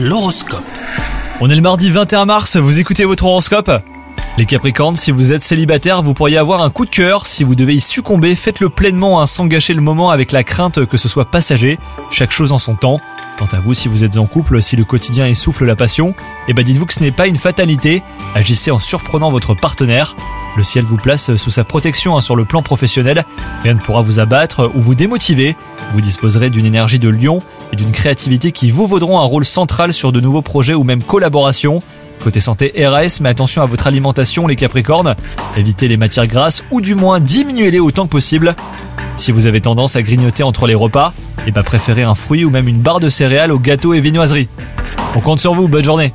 L'horoscope. On est le mardi 21 mars, vous écoutez votre horoscope? Les Capricornes, si vous êtes célibataire, vous pourriez avoir un coup de cœur. Si vous devez y succomber, faites-le pleinement hein, sans gâcher le moment avec la crainte que ce soit passager. Chaque chose en son temps. Quant à vous, si vous êtes en couple, si le quotidien essouffle la passion, eh ben dites-vous que ce n'est pas une fatalité. Agissez en surprenant votre partenaire. Le ciel vous place sous sa protection hein, sur le plan professionnel. Rien ne pourra vous abattre ou vous démotiver. Vous disposerez d'une énergie de lion et d'une créativité qui vous vaudront un rôle central sur de nouveaux projets ou même collaborations. Côté santé RAS, mais attention à votre alimentation les Capricornes. Évitez les matières grasses ou du moins diminuez-les autant que possible. Si vous avez tendance à grignoter entre les repas, et bah préférez un fruit ou même une barre de céréales au gâteau et viennoiserie. On compte sur vous, bonne journée